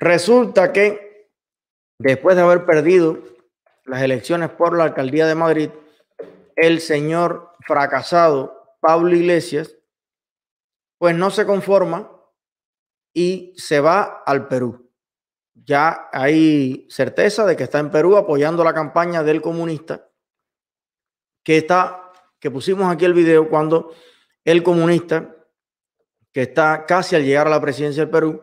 Resulta que después de haber perdido las elecciones por la alcaldía de Madrid, el señor fracasado Pablo Iglesias, pues no se conforma y se va al Perú. Ya hay certeza de que está en Perú apoyando la campaña del comunista que está, que pusimos aquí el video cuando el comunista que está casi al llegar a la presidencia del Perú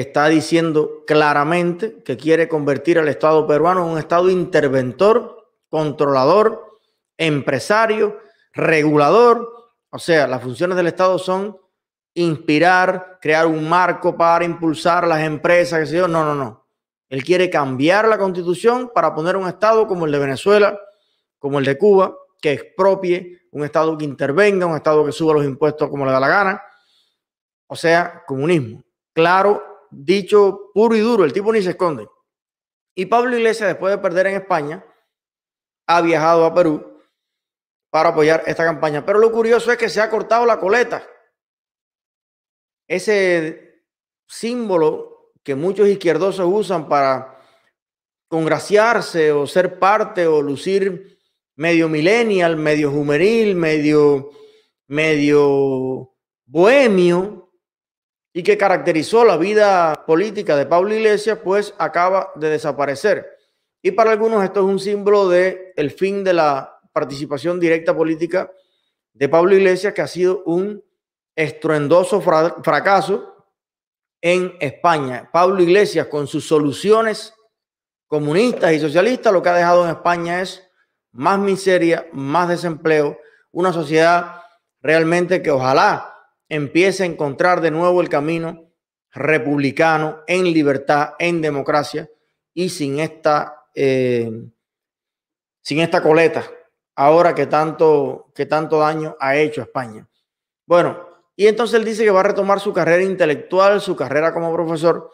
está diciendo claramente que quiere convertir al Estado peruano en un Estado interventor, controlador, empresario, regulador. O sea, las funciones del Estado son inspirar, crear un marco para impulsar las empresas, que sé yo. No, no, no. Él quiere cambiar la constitución para poner un Estado como el de Venezuela, como el de Cuba, que expropie, un Estado que intervenga, un Estado que suba los impuestos como le da la gana. O sea, comunismo. Claro, dicho puro y duro, el tipo ni se esconde. Y Pablo Iglesias, después de perder en España, ha viajado a Perú para apoyar esta campaña. Pero lo curioso es que se ha cortado la coleta. Ese símbolo que muchos izquierdosos usan para congraciarse o ser parte o lucir medio millennial, medio juvenil, medio, medio bohemio y que caracterizó la vida política de Pablo Iglesias, pues acaba de desaparecer. Y para algunos esto es un símbolo de el fin de la participación directa política de Pablo Iglesias, que ha sido un estruendoso fracaso en España. Pablo Iglesias, con sus soluciones comunistas y socialistas, lo que ha dejado en España es más miseria, más desempleo, una sociedad realmente que ojalá empiece a encontrar de nuevo el camino republicano en libertad, en democracia y sin esta, eh, sin esta coleta ahora que tanto, que tanto daño ha hecho a España. Bueno, y entonces él dice que va a retomar su carrera intelectual, su carrera como profesor.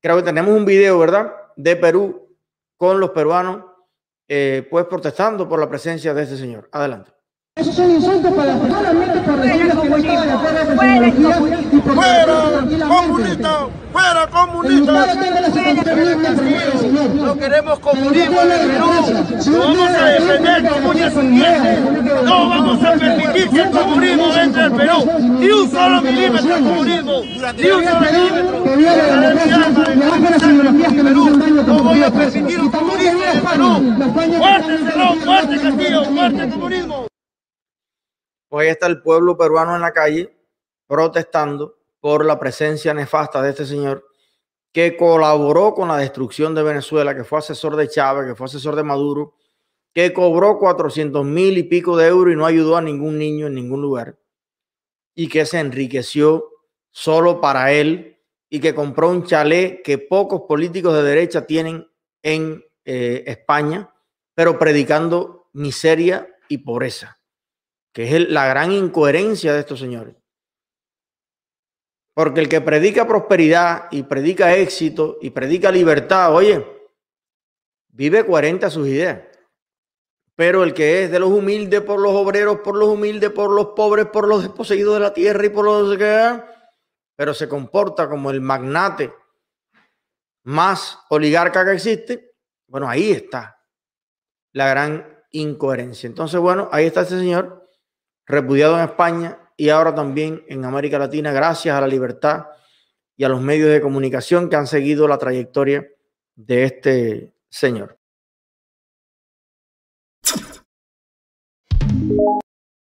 Creo que tenemos un video, ¿verdad? De Perú con los peruanos eh, pues protestando por la presencia de este señor. Adelante. Esos son insultos para solamente por decirles que no estaba de acuerdo con su ideología y por ¡Fuera comunista! ¡Fuera comunista! No queremos comunismo en el Perú. Lo vamos a defender con uñas y dientes. No vamos a permitir que el comunismo entre al Perú. Ni un solo milímetro de comunismo. Ni un solo milímetro. No voy a permitir un comunismo en el Perú. ¡Muerte, Cerrón! ¡Muerte, Castillo! ¡Muerte, comunismo! Ahí está el pueblo peruano en la calle protestando por la presencia nefasta de este señor que colaboró con la destrucción de Venezuela, que fue asesor de Chávez, que fue asesor de Maduro, que cobró 400 mil y pico de euros y no ayudó a ningún niño en ningún lugar, y que se enriqueció solo para él y que compró un chalet que pocos políticos de derecha tienen en eh, España, pero predicando miseria y pobreza que es la gran incoherencia de estos señores. Porque el que predica prosperidad y predica éxito y predica libertad, oye, vive coherente a sus ideas. Pero el que es de los humildes por los obreros, por los humildes, por los pobres, por los desposeídos de la tierra y por los que pero se comporta como el magnate más oligarca que existe, bueno, ahí está la gran incoherencia. Entonces, bueno, ahí está este señor repudiado en España y ahora también en América Latina gracias a la libertad y a los medios de comunicación que han seguido la trayectoria de este señor.